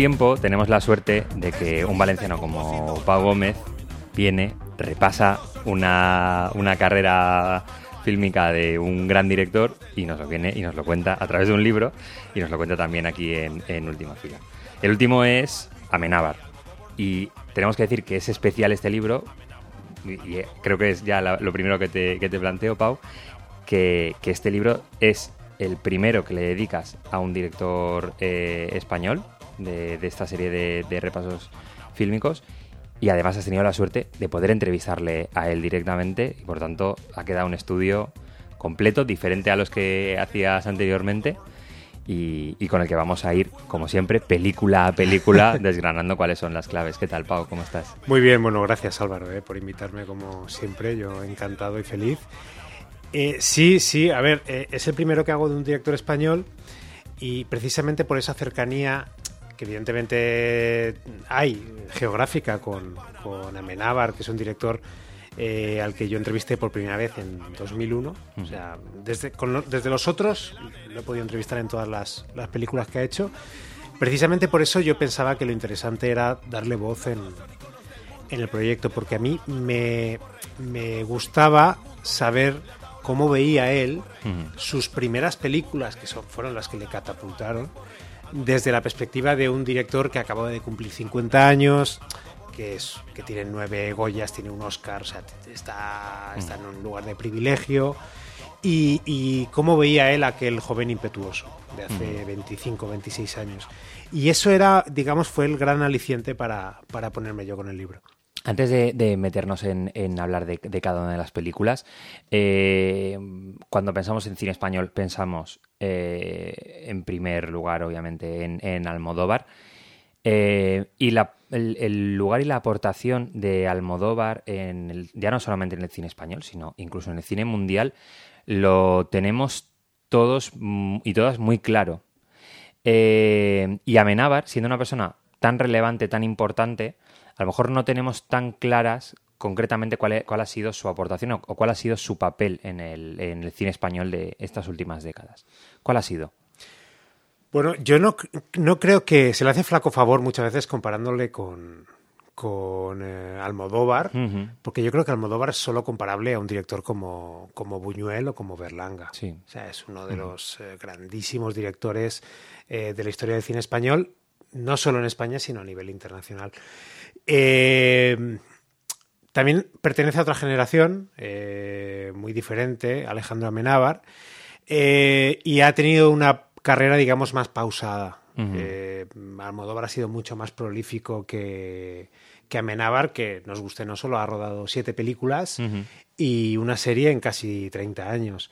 tiempo tenemos la suerte de que un valenciano como Pau Gómez viene, repasa una, una carrera fílmica de un gran director y nos lo viene y nos lo cuenta a través de un libro y nos lo cuenta también aquí en, en Última Fila. El último es Amenábar y tenemos que decir que es especial este libro y, y creo que es ya lo primero que te, que te planteo, Pau, que, que este libro es el primero que le dedicas a un director eh, español de, de esta serie de, de repasos fílmicos y además has tenido la suerte de poder entrevistarle a él directamente y por tanto ha quedado un estudio completo, diferente a los que hacías anteriormente y, y con el que vamos a ir, como siempre, película a película, desgranando cuáles son las claves. ¿Qué tal, Pau? ¿Cómo estás? Muy bien, bueno, gracias Álvaro eh, por invitarme como siempre, yo encantado y feliz. Eh, sí, sí, a ver, eh, es el primero que hago de un director español y precisamente por esa cercanía que evidentemente hay geográfica con, con Amenábar, que es un director eh, al que yo entrevisté por primera vez en 2001. O sea, desde, con desde los otros lo he podido entrevistar en todas las, las películas que ha hecho. Precisamente por eso yo pensaba que lo interesante era darle voz en, en el proyecto, porque a mí me, me gustaba saber cómo veía él sus primeras películas, que son, fueron las que le catapultaron, desde la perspectiva de un director que acababa de cumplir 50 años, que, es, que tiene nueve Goyas, tiene un Oscar, o sea, está, está en un lugar de privilegio. Y, y cómo veía él aquel joven impetuoso de hace 25, 26 años. Y eso era, digamos, fue el gran aliciente para, para ponerme yo con el libro. Antes de, meternos en, hablar de, cada una de las películas, eh, cuando pensamos en cine español, pensamos eh, en primer lugar, obviamente, en, Almodóvar. Eh, y la- el, el lugar y la aportación de Almodóvar, en el- ya no solamente en el cine español, sino incluso en el cine mundial, lo tenemos todos y todas muy claro. Y Amenábar, siendo una persona tan relevante, tan importante, a lo mejor no tenemos tan claras concretamente cuál, e- cuál ha sido su aportación o, o cuál ha sido su papel en el, en el cine español de estas últimas décadas. ¿Cuál ha sido? Bueno, yo no, no creo que se le hace flaco favor muchas veces comparándole con, con eh, Almodóvar, porque yo creo que Almodóvar es solo comparable a un director como, como Buñuel o como Berlanga. Sí. O sea, es uno de los eh, grandísimos directores eh, de la historia del cine español, no solo en España, sino a nivel internacional. Eh, también pertenece a otra generación, eh, muy diferente, Alejandro Amenábar, eh, y ha tenido una carrera, digamos, más pausada. Ujú. Eh, Almodóvar ha sido mucho más prolífico que, que Amenábar, que nos guste, no solo ha rodado siete películas y una serie en casi 30 años.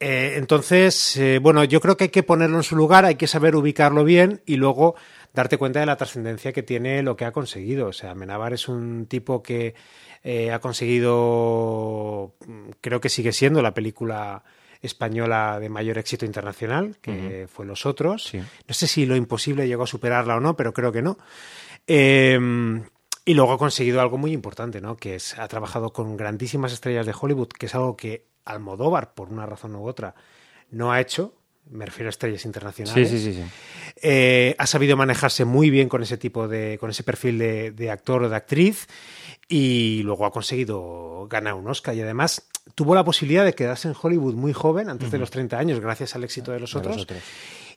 Eh, entonces, eh, bueno, yo creo que hay que ponerlo en su lugar, hay que saber ubicarlo bien y luego darte cuenta de la trascendencia que tiene lo que ha conseguido. O sea, Amenábar es un tipo que eh, ha conseguido, mm, creo que sigue siendo la película española de mayor éxito internacional, que fue Los Otros. Sí. No sé si Lo Imposible llegó a superarla o no, pero creo que no. Eh, y luego ha conseguido algo muy importante, ¿no? Que es, ha trabajado con grandísimas estrellas de Hollywood, que es algo que Almodóvar, por una razón u otra, no ha hecho. Me refiero a estrellas Sí, internacionales. sí, sí. sí. Eh, ha sabido manejarse muy bien con ese tipo de, con ese perfil de, de actor o de actriz y luego ha conseguido ganar un Oscar y además tuvo la posibilidad de quedarse en Hollywood muy joven, antes de los 30 años, gracias al éxito de los De los otros. otros.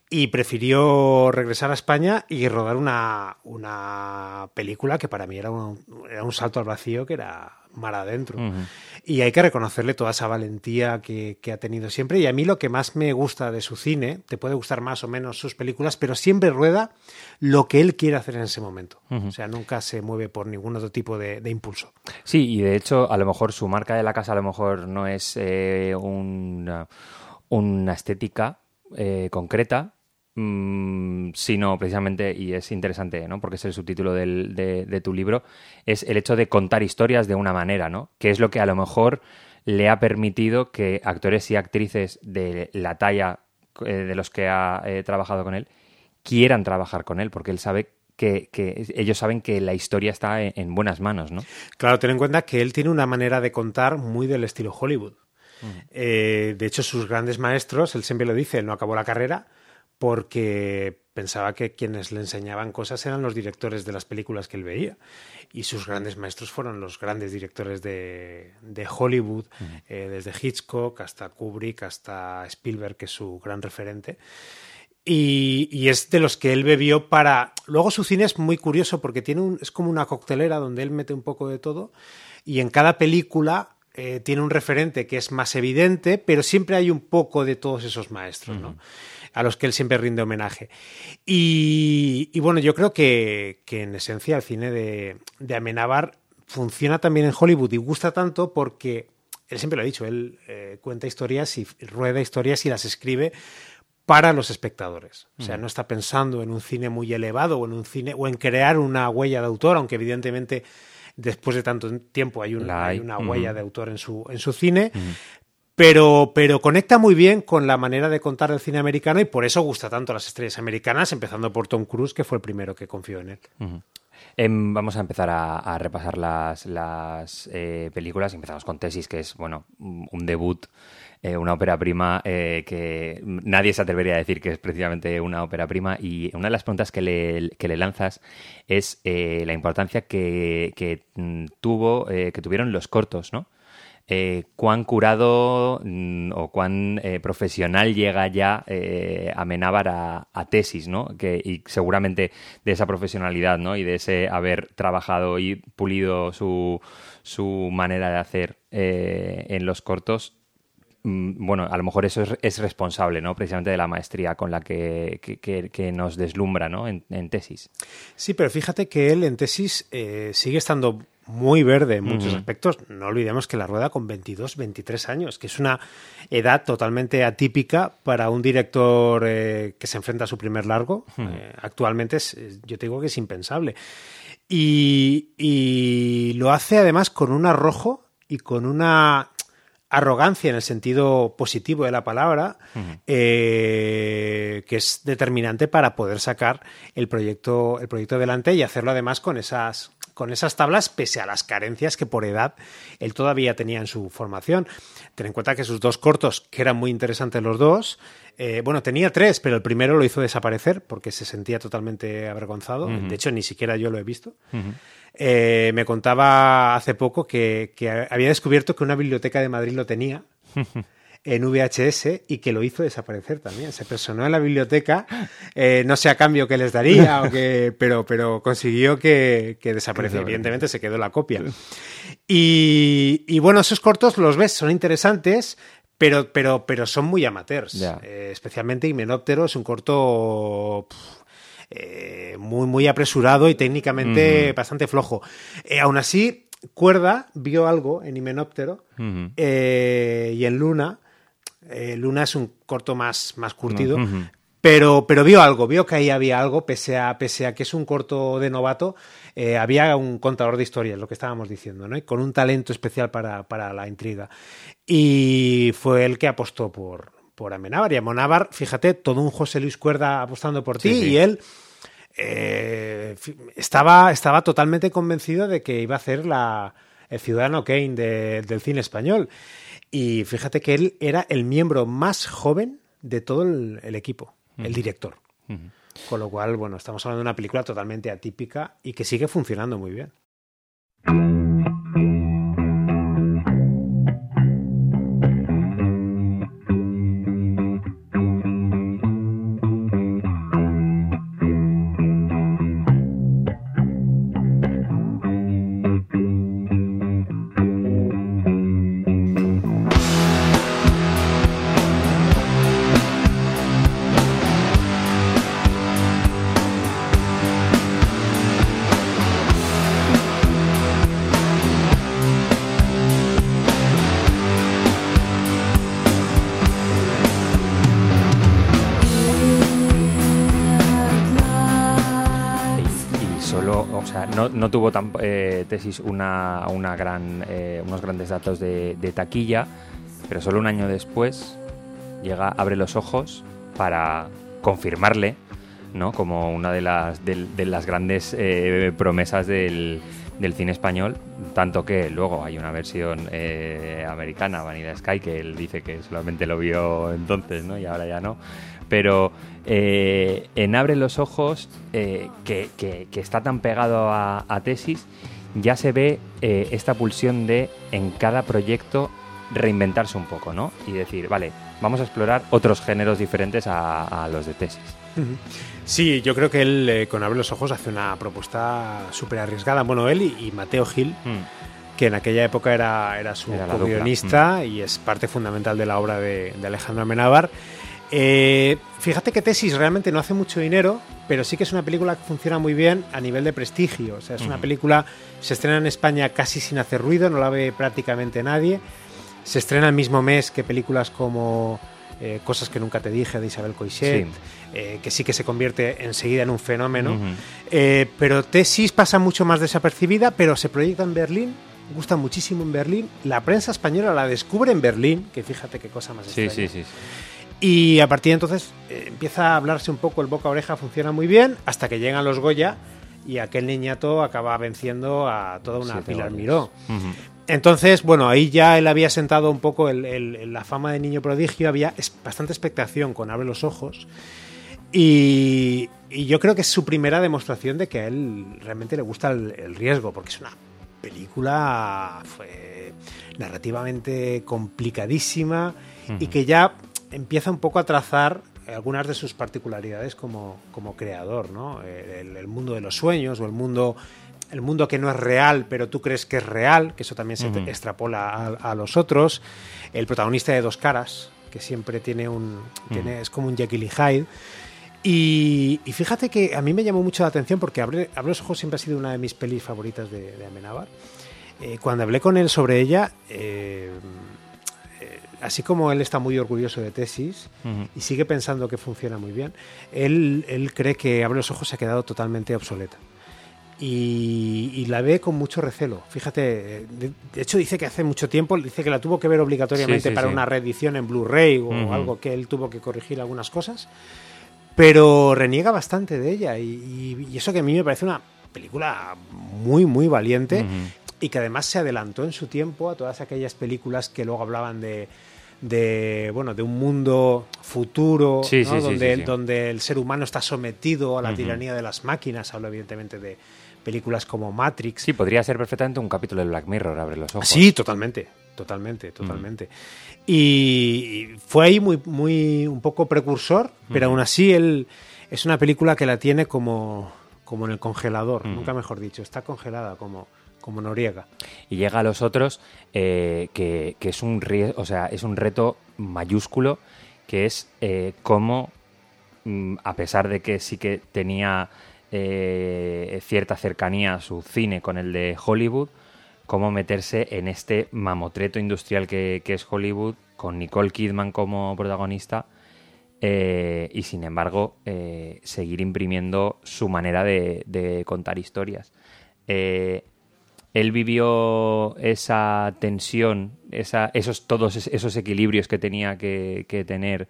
Y prefirió regresar a España y rodar una, una película que para mí era un, era un salto al vacío que era mar adentro. Y hay que reconocerle toda esa valentía que, que ha tenido siempre. Y a mí lo que más me gusta de su cine, te puede gustar más o menos sus películas, pero siempre rueda lo que él quiere hacer en ese momento. O sea, nunca se mueve por ningún otro tipo de, de impulso. Sí, y de hecho, a lo mejor su marca de la casa a lo mejor no es eh, una, una estética eh, concreta, mm, sino precisamente, y es interesante, ¿no? Porque es el subtítulo del- de, de tu libro, es el hecho de contar historias de una manera, ¿no? Que es lo que a lo mejor le ha permitido que actores y actrices de la talla eh, de los que ha eh, trabajado con él quieran trabajar con él, porque él sabe que, que ellos saben que la historia está en, en buenas manos, ¿no? Claro, ten en cuenta que él tiene una manera de contar muy del estilo Hollywood. Eh, de hecho, sus grandes maestros, él siempre lo dice, él no acabó la carrera porque pensaba que quienes le enseñaban cosas eran los directores de las películas que él veía. Y sus grandes maestros fueron los grandes directores de, de Hollywood, eh, desde Hitchcock hasta Kubrick, hasta Spielberg, que es su gran referente. Y, y es de los que él bebió para. Luego su cine es muy curioso porque tiene un, es como una coctelera donde él mete un poco de todo. Y en cada película eh, tiene un referente que es más evidente, pero siempre hay un poco de todos esos maestros, ¿no? A los que él siempre rinde homenaje. Y, y bueno, yo creo que, que en esencia el cine de, de Amenábar funciona también en Hollywood y gusta tanto porque él siempre lo ha dicho, él eh, cuenta historias y rueda historias y las escribe para los espectadores. O sea, no está pensando en un cine muy elevado o en un cine o en crear una huella de autor, aunque evidentemente después de tanto tiempo hay, un- La hay. hay una huella de autor en su, en su cine. Pero, pero conecta muy bien con la manera de contar el cine americano y por eso gusta tanto a las estrellas americanas, empezando por Tom Cruise, que fue el primero que confió en él. Em, vamos a empezar a, repasar las, las eh, películas. Empezamos con Tesis, que es bueno un debut, eh, una ópera prima eh, que nadie se atrevería a decir que es precisamente una ópera prima. Y una de las preguntas que le, que le lanzas es eh, la importancia que, que, mm, tuvo, que tuvieron los cortos, ¿no? Eh, cuán curado mm, o cuán eh, profesional llega ya eh, Amenábar a, tesis, ¿no? Que, y seguramente de esa profesionalidad, ¿no? Y de ese haber trabajado y pulido su, su manera de hacer eh, en los cortos, mm, bueno, a lo mejor eso es, es responsable, ¿no? Precisamente de la maestría con la que, que- nos deslumbra, ¿no? En, tesis. Sí, pero fíjate que él en tesis sigue estando muy verde en muchos aspectos. No olvidemos que la rueda con 22, 23 años, que es una edad totalmente atípica para un director eh, que se enfrenta a su primer largo. Eh, actualmente es, es- yo te digo que es impensable. Y, y lo hace además con un arrojo y con una arrogancia en el sentido positivo de la palabra, eh, que es determinante para poder sacar el proyecto, el proyecto adelante y hacerlo además con esas, con esas tablas, pese a las carencias que por edad él todavía tenía en su formación. Ten en cuenta que sus dos cortos, que eran muy interesantes los dos, eh, bueno, tenía tres, pero el primero lo hizo desaparecer porque se sentía totalmente avergonzado. De hecho, ni siquiera yo lo he visto. Eh, me contaba hace poco que, que había descubierto que una biblioteca de Madrid lo tenía en VHS y que lo hizo desaparecer también. Se personó en la biblioteca, eh, no sé a cambio qué les daría, o que, pero, pero consiguió que, que desapareciera. Evidentemente se quedó la copia. Y, y bueno, esos cortos los ves, son interesantes, pero, pero, pero son muy amateurs. Eh, especialmente Himenóptero es un corto eh, muy, muy apresurado y técnicamente bastante flojo. Eh, aún así, Cuerda vio algo en Himenóptero eh, y en Luna. eh, Luna es un corto más, más curtido. Pero, pero vio algo, vio que ahí había algo, pese a, pese a que es un corto de novato, eh, había un contador de historias, lo que estábamos diciendo, ¿no? Y con un talento especial para, para la intriga. Y fue el que apostó por, por Amenábar. Y Amenábar, fíjate, todo un José Luis Cuerda apostando por ti Sí, y él eh, estaba, estaba totalmente convencido de que iba a ser la, el ciudadano Kane de- del cine español. Y fíjate que él era el miembro más joven de todo el, el equipo, el director. Con lo cual, bueno, estamos hablando de una película totalmente atípica y que sigue funcionando muy bien. No, tuvo eh, tesis una, una gran, eh, unos grandes datos de, taquilla, pero solo un año después llega, abre los ojos para confirmarle ¿no? como una de las, de las grandes eh, promesas del, del cine español, tanto que luego hay una versión eh, americana, Vanilla Sky, que él dice que solamente lo vio entonces, ¿no? Y ahora ya no. Pero eh, en Abre los Ojos, eh, que, que- está tan pegado a, Tesis, ya se ve esta pulsión de en cada proyecto reinventarse un poco, ¿no? Y decir, vale, vamos a explorar otros géneros diferentes a los de Tesis. Sí, yo creo que él eh, con Abre los Ojos hace una propuesta súper arriesgada. Bueno, él y, y Mateo Gil, Mm. que en aquella época era, era su Era guionista y es parte fundamental de la obra de, de Alejandro Amenábar. Eh, fíjate que Tesis realmente no hace mucho dinero, pero sí que es una película que funciona muy bien a nivel de prestigio. O sea, es una película, se estrena en España casi sin hacer ruido, no la ve prácticamente nadie. Se estrena el mismo mes que películas como eh, Cosas que nunca te dije de Isabel Coixet, Sí. eh, que sí que se convierte enseguida en un fenómeno. Ujú. Eh, pero Tesis pasa mucho más desapercibida, pero se proyecta en Berlín, gusta muchísimo en Berlín. La prensa española la descubre en Berlín, que fíjate qué cosa más Sí, extraña. sí. Y a partir de entonces eh, empieza a hablarse un poco, el boca a oreja funciona muy bien, hasta que llegan los Goya y aquel niñato acaba venciendo a toda una Pilar. Miró. Entonces, bueno, ahí ya él había sentado un poco el- el- la fama de niño prodigio, había bastante expectación con Abre los Ojos. Y, y yo creo que es su primera demostración de que a él realmente le gusta el, el riesgo, porque es una película fue narrativamente complicadísima y que ya empieza un poco a trazar algunas de sus particularidades como, como creador, ¿no? El, el mundo de los sueños o el mundo, el mundo que no es real, pero tú crees que es real, que eso también se extrapola a, a los otros. El protagonista de Dos Caras, que siempre tiene un, tiene, es como un Jekyll y Hyde. Y, y fíjate que a mí me llamó mucho la atención porque Abre, Abre los Ojos siempre ha sido una de mis pelis favoritas de, de Amenábar. Eh, cuando hablé con él sobre ella, eh, eh, así como él está muy orgulloso de Tesis y sigue pensando que funciona muy bien, él, él cree que Abre los Ojos se ha quedado totalmente obsoleta. Y, y la ve con mucho recelo. Fíjate, eh, de, de hecho dice que hace mucho tiempo, dice que la tuvo que ver obligatoriamente Sí, sí, para sí. una reedición en Blu-ray o Ujú. algo que él tuvo que corregir algunas cosas, pero reniega bastante de ella y, y- y eso que a mí me parece una película muy, muy valiente Ujú. y que además se adelantó en su tiempo a todas aquellas películas que luego hablaban de, de bueno de un mundo futuro ¿no? donde, donde el ser humano está sometido a la Ujú. tiranía de las máquinas hablo evidentemente de películas como Matrix Sí, podría ser perfectamente un capítulo de Black Mirror, abre los ojos. Sí, totalmente, totalmente, totalmente. Y fue ahí muy, muy, un poco precursor, pero aún así él es una película que la tiene como, como en el congelador, Ujú. nunca mejor dicho, está congelada como, como Noriega. Y llega a los otros eh, que, que es un o sea, es un reto mayúsculo que es eh, cómo, mm, a pesar de que sí que tenía eh, cierta cercanía su cine con el de Hollywood, cómo meterse en este mamotreto industrial que, es Hollywood, con Nicole Kidman como protagonista, eh, y sin embargo eh, seguir imprimiendo su manera de, contar historias. Él vivió esa tensión, esos todos es- esos equilibrios que tenía que, tener.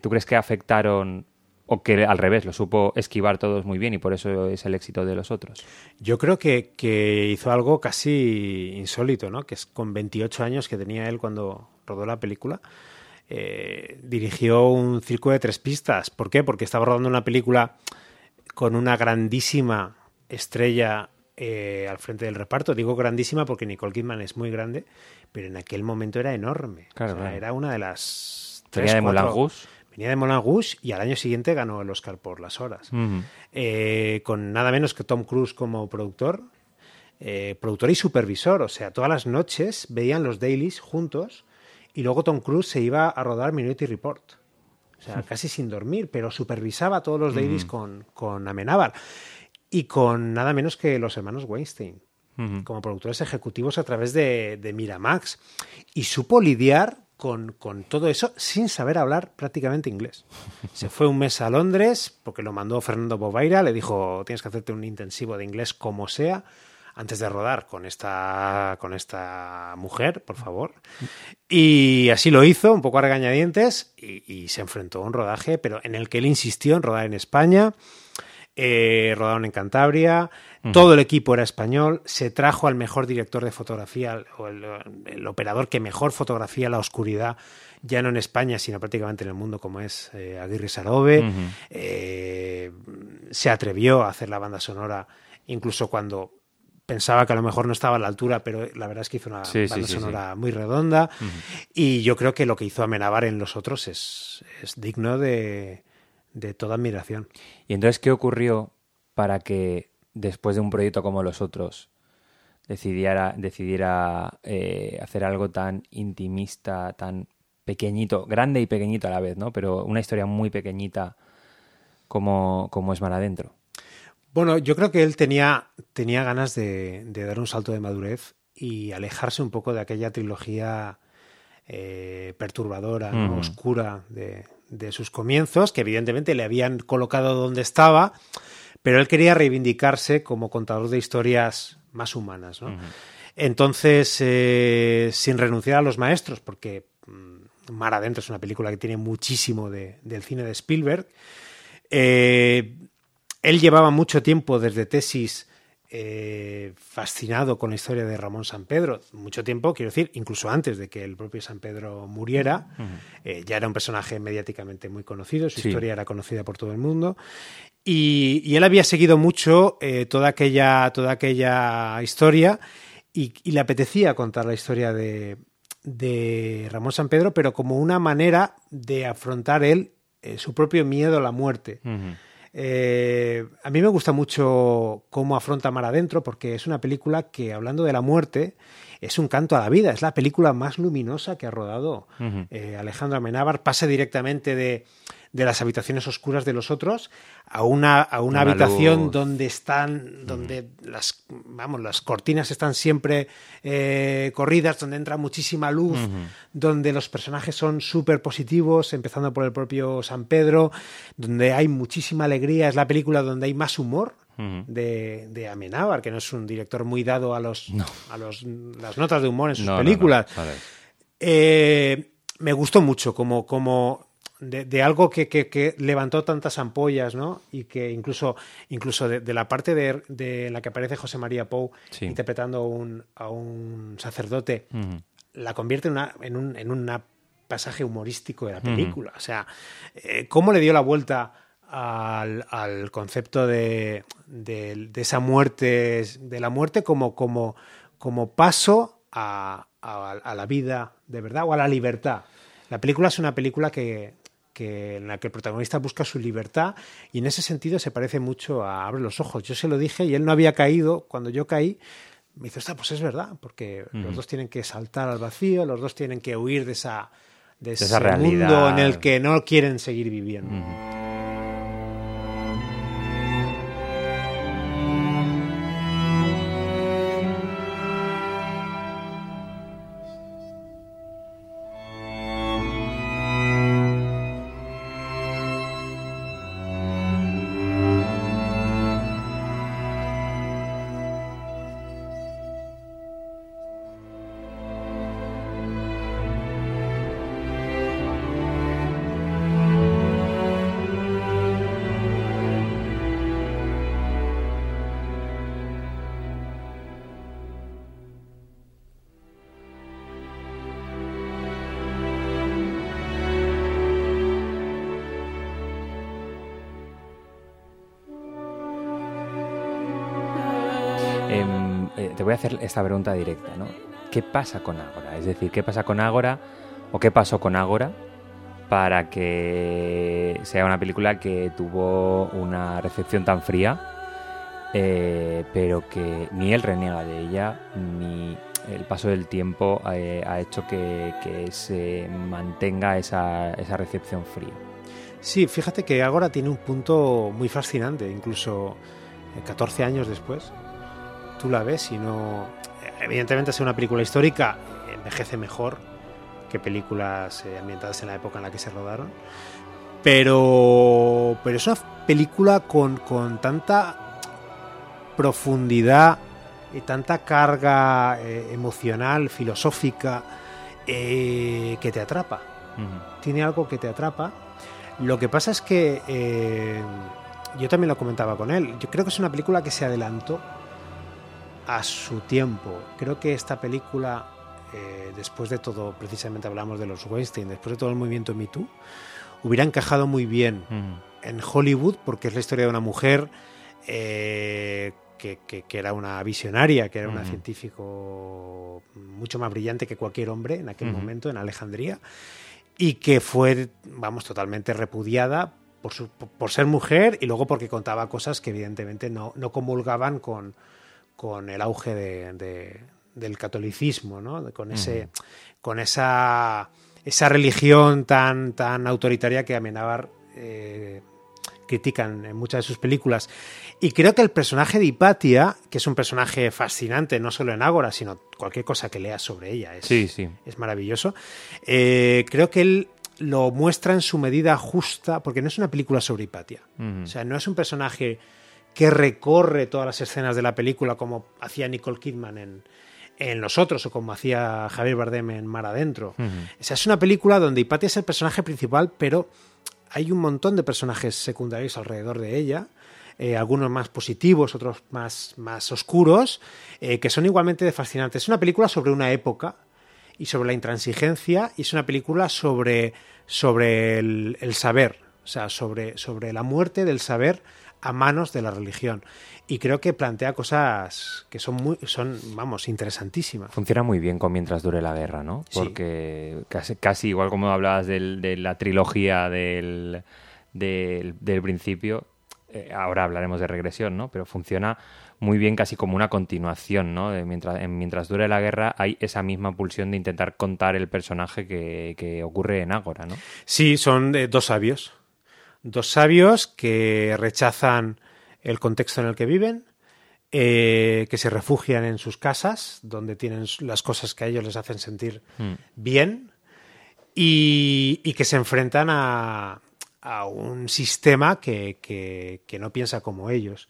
¿Tú crees que afectaron o que al revés lo supo esquivar todos muy bien y por eso es el éxito de los otros? Yo creo que, que hizo algo casi insólito, ¿no? Que es con 28 años que tenía él cuando rodó la película. eh, dirigió un circo de tres pistas. ¿Por qué? Porque estaba rodando una película con una grandísima estrella eh, al frente del reparto. Digo grandísima porque Nicole Kidman es muy grande, pero en aquel momento era enorme. Claro, O sea, claro. Era una de las. Tres, de Moulin cuatro- Rouge. Venía de Moulin Rouge y al año siguiente ganó el Oscar por las horas eh, con nada menos que Tom Cruise como productor, eh, productor y supervisor. O sea, todas las noches veían los dailies juntos y luego Tom Cruise se iba a rodar Minority Report. O sea, casi sin dormir, pero supervisaba todos los dailies con, con Amenábar. Y con nada menos que los hermanos Weinstein, como productores ejecutivos a través de, de Miramax. Y supo lidiar con, con, todo eso sin saber hablar prácticamente inglés. Se fue un mes a Londres porque lo mandó Fernando Bobaira, le dijo tienes que hacerte un intensivo de inglés como sea antes de rodar con esta, con esta mujer, por favor. Y así lo hizo, un poco a regañadientes, y, y se enfrentó a un rodaje, pero en el que él insistió en rodar en España. Eh, rodaron en Cantabria, todo el equipo era español, se trajo al mejor director de fotografía, o el, el, operador que mejor fotografía la oscuridad, ya no en España, sino prácticamente en el mundo, como es eh, Aguirre Sarobe. Uh -huh. eh, se atrevió a hacer la banda sonora, incluso cuando pensaba que a lo mejor no estaba a la altura, pero la verdad es que hizo una Sí, banda sí, sonora muy redonda. Y yo creo que lo que hizo Amenábar en los otros es, es digno de, de toda admiración. ¿Y entonces qué ocurrió para que después de un proyecto como los otros decidiera, decidiera eh, hacer algo tan intimista, tan pequeñito, grande y pequeñito a la vez, ¿no? Pero una historia muy pequeñita como, como es Mar Adentro. Bueno, yo creo que él tenía, tenía ganas de, de, dar un salto de madurez y alejarse un poco de aquella trilogía eh, perturbadora, ¿no? oscura de, de, sus comienzos, que evidentemente le habían colocado donde estaba, pero él quería reivindicarse como contador de historias más humanas. ¿no? Uh -huh. Entonces, eh, sin renunciar a los maestros, porque mm, Mar Adentro es una película que tiene muchísimo de, del cine de Spielberg, eh, él llevaba mucho tiempo desde tesis eh, fascinado con la historia de Ramón San Pedro, mucho tiempo, quiero decir, incluso antes de que el propio San Pedro muriera, uh -huh. eh, ya era un personaje mediáticamente muy conocido, su sí. historia era conocida por todo el mundo, y, y él había seguido mucho eh, toda, aquella, toda aquella historia y, y, le apetecía contar la historia de, de Ramón San Pedro, pero como una manera de afrontar él su propio miedo a la muerte. Uh -huh. Eh, a mí me gusta mucho cómo afronta Mar Adentro, porque es una película que, hablando de la muerte, es un canto a la vida. Es la película más luminosa que ha rodado uh -huh. eh, Alejandro Amenábar. Pasa directamente de, de, las habitaciones oscuras de los otros a una, a una, una habitación luz. donde están, donde -huh. las, vamos, las cortinas están siempre eh, corridas, donde entra muchísima luz, donde los personajes son súper positivos, empezando por el propio San Pedro, donde hay muchísima alegría. Es la película donde hay más humor de, de, Amenábar, que no es un director muy dado a los no. a los, las notas de humor en sus no, películas. No, eh, me gustó mucho como, como de, de, algo que, que, que, levantó tantas ampollas, ¿no? Y que incluso, incluso de, de la parte de, de, la que aparece José María Pou sí. interpretando un, a un sacerdote, uh -huh. la convierte en, una, en, un en una pasaje humorístico de la película. Uh -huh. O sea, eh, cómo le dio la vuelta al, al concepto de, de, de, esa muerte, de la muerte como, como, como paso a, a, a, la vida de verdad o a la libertad. La película es una película que, que, en la que el protagonista busca su libertad y en ese sentido se parece mucho a Abre los ojos. Yo se lo dije y él no había caído. Cuando yo caí, me dice, pues es verdad, porque uh -huh. los dos tienen que saltar al vacío, los dos tienen que huir de esa de, de ese esa mundo en el que no quieren seguir viviendo. Uh -huh. Voy a hacer esta pregunta directa, ¿no? ¿Qué pasa con Ágora? Es decir, ¿qué pasa con Ágora o qué pasó con Ágora para que sea una película que tuvo una recepción tan fría, eh, pero que ni él reniega de ella, ni el paso del tiempo eh, ha hecho que, se mantenga esa, esa, recepción fría? Sí, fíjate que Ágora tiene un punto muy fascinante, incluso 14 eh, años después tú la ves y no... Evidentemente, es una película histórica, envejece mejor que películas eh, ambientadas en la época en la que se rodaron. Pero, pero es una película con, con tanta profundidad y tanta carga eh, emocional, filosófica, eh, que te atrapa. Tiene algo que te atrapa. Lo que pasa es que eh, yo también lo comentaba con él. Yo creo que es una película que se adelantó a su tiempo. Creo que esta película, eh, después de todo, precisamente hablamos de los Weinstein, después de todo el movimiento Me Too, hubiera encajado muy bien Ujú. en Hollywood porque es la historia de una mujer eh, que, que- que era una visionaria, que era una Ujú. científico mucho más brillante que cualquier hombre en aquel Ujú. momento en Alejandría y que fue, vamos, totalmente repudiada por, su- por ser mujer y luego porque contaba cosas que evidentemente no, no comulgaban con, con el auge de- de- del catolicismo, ¿no? con, ese, con esa, esa religión tan, tan autoritaria que Amenábar eh, critican en muchas de sus películas. Y creo que el personaje de Hipatia, que es un personaje fascinante, no solo en Ágora, sino cualquier cosa que leas sobre ella, es, Sí, sí. es maravilloso. Eh, creo que él lo muestra en su medida justa, porque no es una película sobre Hipatia. O sea, no es un personaje que recorre todas las escenas de la película como hacía Nicole Kidman en, en Los Otros o como hacía Javier Bardem en Mar Adentro. O sea, es una película donde Hipatia es el personaje principal, pero hay un montón de personajes secundarios alrededor de ella. eh, algunos más positivos, otros más, más oscuros, eh, que son igualmente fascinantes. Es una película sobre una época y sobre la intransigencia y es una película sobre, sobre el, el saber, o sea, sobre, sobre la muerte del saber a manos de la religión. Y creo que plantea cosas que son muy, son, vamos, interesantísimas. Funciona muy bien con Mientras dure la guerra, ¿no? Sí. Porque casi, casi igual como hablabas del- de la trilogía del, del, del principio, eh, ahora hablaremos de regresión, ¿no? Pero funciona muy bien casi como una continuación, ¿no? De mientras, en Mientras dure la guerra hay esa misma pulsión de intentar contar el personaje que, que ocurre en Ágora, ¿no? Sí, son eh, dos sabios. Dos sabios que rechazan el contexto en el que viven, eh, que se refugian en sus casas, donde tienen las cosas que a ellos les hacen sentir Mm. bien, y, y que se enfrentan a, a un sistema que, que- que no piensa como ellos.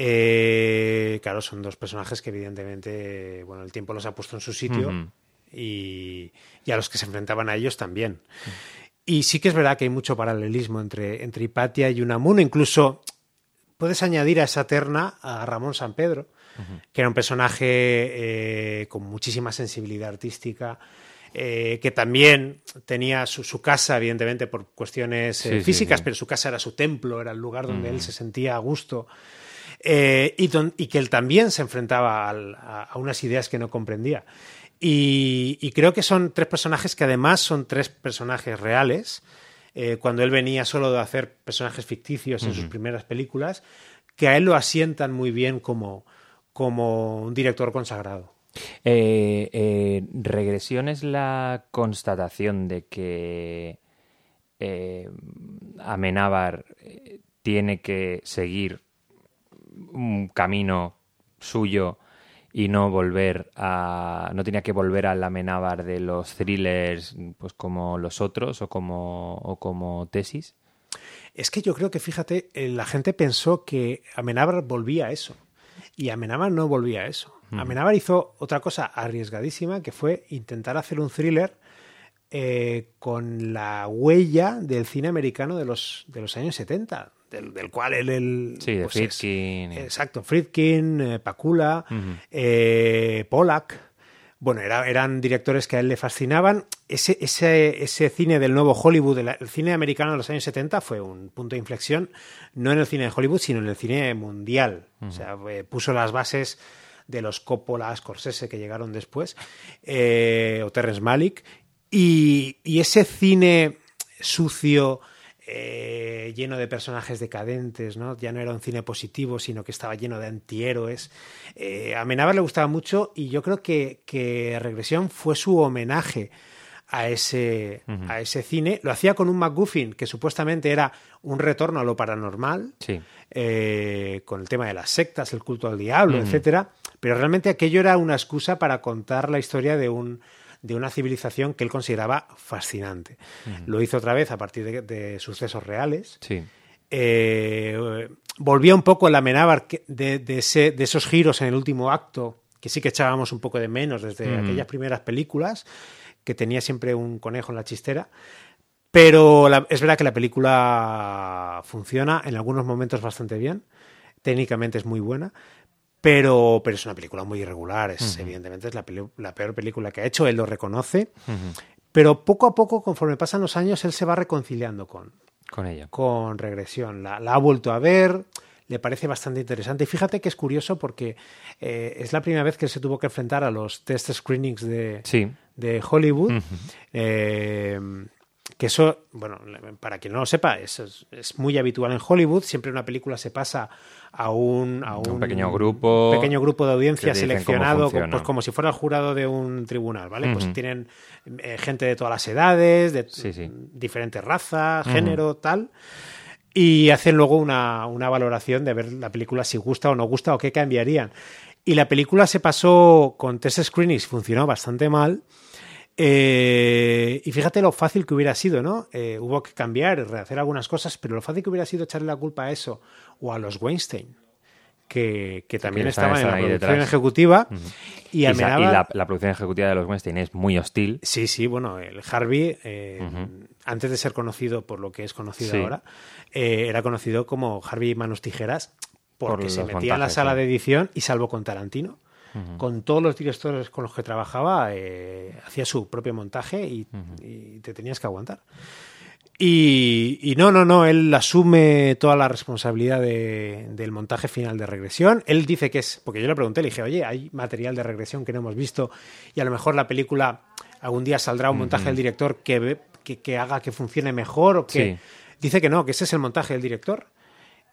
Eh, claro, son dos personajes que evidentemente, bueno, el tiempo los ha puesto en su sitio y, y a los que se enfrentaban a ellos también. Y sí que es verdad que hay mucho paralelismo entre, entre Hipatia y Unamuno. Incluso puedes añadir a esa terna a Ramón San Pedro, que era un personaje eh, con muchísima sensibilidad artística, eh, que también tenía su, su casa, evidentemente, por cuestiones eh, Sí, físicas, sí. pero su casa era su templo, era el lugar donde él se sentía a gusto. Y, don- y que él también se enfrentaba al- a, a unas ideas que no comprendía. Y, y creo que son tres personajes que además son tres personajes reales. eh, cuando él venía solo de hacer personajes ficticios en sus primeras películas, que a él lo asientan muy bien como, como un director consagrado. Eh, eh, regresión es la constatación de que eh, Amenábar tiene que seguir un camino suyo y no volver a no tenía que volver al Amenábar de los thrillers pues como los otros o como o como tesis Es que yo creo que, fíjate, eh, la gente pensó que Amenábar volvía a eso. Y Amenábar no volvía a eso. Amenábar hizo otra cosa arriesgadísima, que fue intentar hacer un thriller eh, con la huella del cine americano de los, de los años 70, del, del cual él... él, sí de pues, Friedkin Exacto, Friedkin, eh, Pakula, Ujú. eh, Pollack. Bueno, era- eran directores que a él le fascinaban. Ese, ese, ese cine del nuevo Hollywood, el, el cine americano de los años 70, fue un punto de inflexión, no en el cine de Hollywood, sino en el cine mundial. O sea, eh, puso las bases de los Coppola, Scorsese que llegaron después, o Terrence Malick. Y, y ese cine sucio, eh, lleno de personajes decadentes, ¿no? Ya no era un cine positivo, sino que estaba lleno de antihéroes. Eh, a Amenábar le gustaba mucho y yo creo que, que Regresión fue su homenaje a ese, a ese cine. Lo hacía con un MacGuffin que supuestamente era un retorno a lo paranormal, sí eh, con el tema de las sectas, el culto al diablo, Ujú. etcétera. Pero realmente aquello era una excusa para contar la historia de un, de una civilización que él consideraba fascinante. Lo hizo otra vez a partir de, de sucesos reales. Sí. Eh, volvía un poco la Amenábar de, de, ese- de esos giros en el último acto, que sí que echábamos un poco de menos desde aquellas primeras películas, que tenía siempre un conejo en la chistera. Pero la- es verdad que la película funciona en algunos momentos bastante bien, técnicamente es muy buena, pero, pero es una película muy irregular, es, evidentemente es la, la peor película que ha hecho, él lo reconoce, pero poco a poco, conforme pasan los años, él se va reconciliando con, Con ella. con regresión. La, la ha vuelto a ver, le parece bastante interesante. Y fíjate que es curioso porque eh, es la primera vez que se tuvo que enfrentar a los test screenings de, Sí. de Hollywood. Eh, que eso, bueno, para quien no lo sepa, es, es- es muy habitual en Hollywood. Siempre una película se pasa a un, a un, pequeño grupo pequeño grupo de audiencia seleccionado, funciona. pues como si fuera el jurado de un tribunal, ¿vale? Pues tienen eh, gente de todas las edades, de Sí, sí. diferentes razas, género, tal. Y hacen luego una, una valoración de ver la película si gusta o no gusta o qué cambiarían. Y la película se pasó con test screenings, funcionó bastante mal. Eh, y fíjate lo fácil que hubiera sido, ¿no? Eh, hubo que cambiar, rehacer algunas cosas, pero lo fácil que hubiera sido echarle la culpa a eso o a los Weinstein, que, que también están- estaban en la producción detrás. ejecutiva. Y Y, sa- Amenábar- y la, la producción ejecutiva de los Weinstein es muy hostil. Sí, sí, bueno, el Harvey, eh, antes de ser conocido por lo que es conocido Sí. ahora, era conocido como Harvey Manos Tijeras porque Por se metía en la sala sí. de edición y salvo con Tarantino, con todos los directores con los que trabajaba, eh, hacía su propio montaje y, y te tenías que aguantar. Y, y no, no, no, él asume toda la responsabilidad de- del montaje final de regresión. Él dice que es, porque yo le pregunté, le dije, oye, hay material de regresión que no hemos visto y a lo mejor la película algún día saldrá un montaje del director que, que, que haga que funcione mejor o que... Sí. Dice que no, que ese es el montaje del director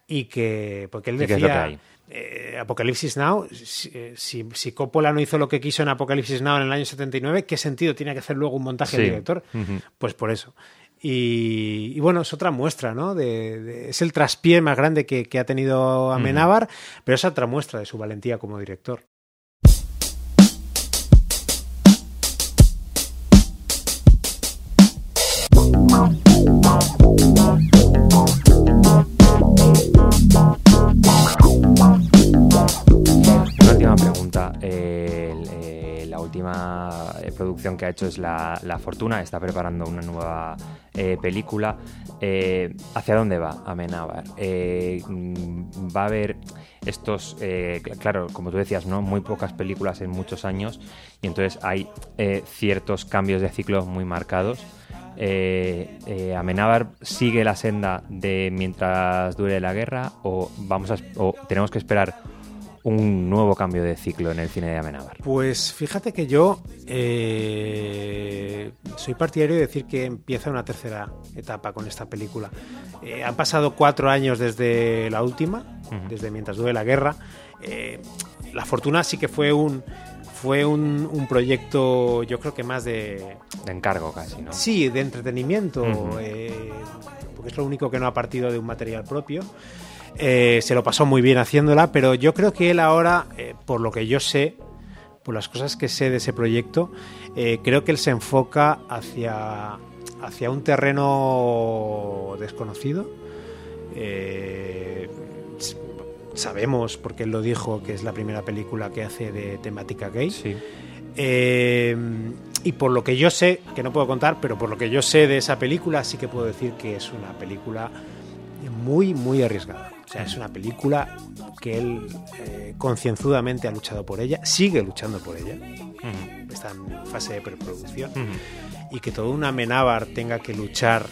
y que, porque él ¿Y qué es lo que decía... eh, Apocalipsis Now, si, eh, si, si Coppola no hizo lo que quiso en Apocalipsis Now en el año 79, ¿qué sentido tiene que hacer luego un montaje del Sí. director? Ujú. Pues por eso. Y, y bueno, es otra muestra, ¿no? De, de- es el traspié más grande que, que ha tenido Amenábar, pero es otra muestra de su valentía como director. Eh, la última eh, producción que ha hecho es La, Fortuna. Está preparando una nueva eh, película. ¿Hacia dónde va Amenábar? Mm, ¿Va a haber estos, cl- claro, como tú decías, ¿no? muy pocas películas en muchos años y entonces hay ciertos cambios de ciclo muy marcados? Eh, Amenábar sigue la senda de mientras dure la guerra o vamos o tenemos que esperar un nuevo cambio de ciclo en el cine de Amenábar. Pues fíjate que yo eh, soy partidario de decir que empieza una tercera etapa con esta película. Eh, han pasado cuatro años desde la última, desde mientras dure la guerra. Eh, la fortuna sí que fue un fue un, un proyecto, yo creo que más de De encargo casi, ¿no? sí, de entretenimiento, eh, porque es lo único que no ha partido de un material propio. Eh, se lo pasó muy bien haciéndola, pero yo creo que él ahora, eh, por lo que yo sé, por las cosas que sé de ese proyecto, eh, creo que él se enfoca hacia, hacia un terreno desconocido. Sabemos, porque él lo dijo, que es la primera película que hace de temática gay. Sí. Y por lo que yo sé, que no puedo contar, pero por lo que yo sé de esa película, sí que puedo decir que es una película muy, muy arriesgada. O sea, es una película que él eh, concienzudamente ha luchado por ella, sigue luchando por ella, Ujú. está en fase de preproducción, y que toda una Amenábar tenga que luchar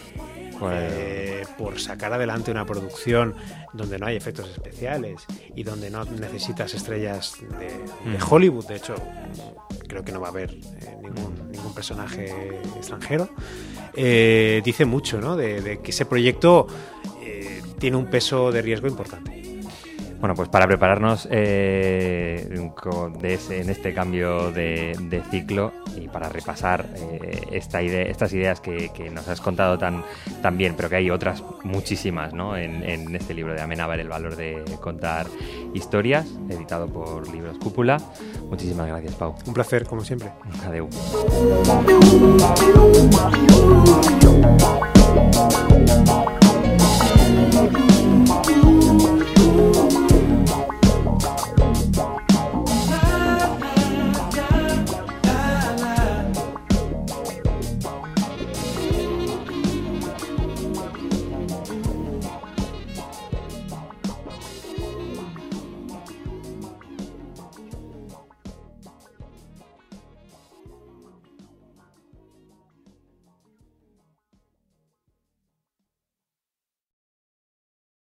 Pues- eh, por sacar adelante una producción donde no hay efectos especiales y donde no necesitas estrellas de, de. Hollywood. De hecho, creo que no va a haber eh, ningún, ningún personaje extranjero. Eh, dice mucho ¿no? de, de que ese proyecto tiene un peso de riesgo importante. Bueno, pues para prepararnos eh, en este cambio de, ciclo y para repasar eh, esta idea, estas ideas que, nos has contado tan, tan bien, pero que hay otras muchísimas ¿no? en, este libro de Amenábar, El valor de contar historias, editado por Libros Cúpula. Muchísimas gracias, Pau. Un placer, como siempre. Adeu. Música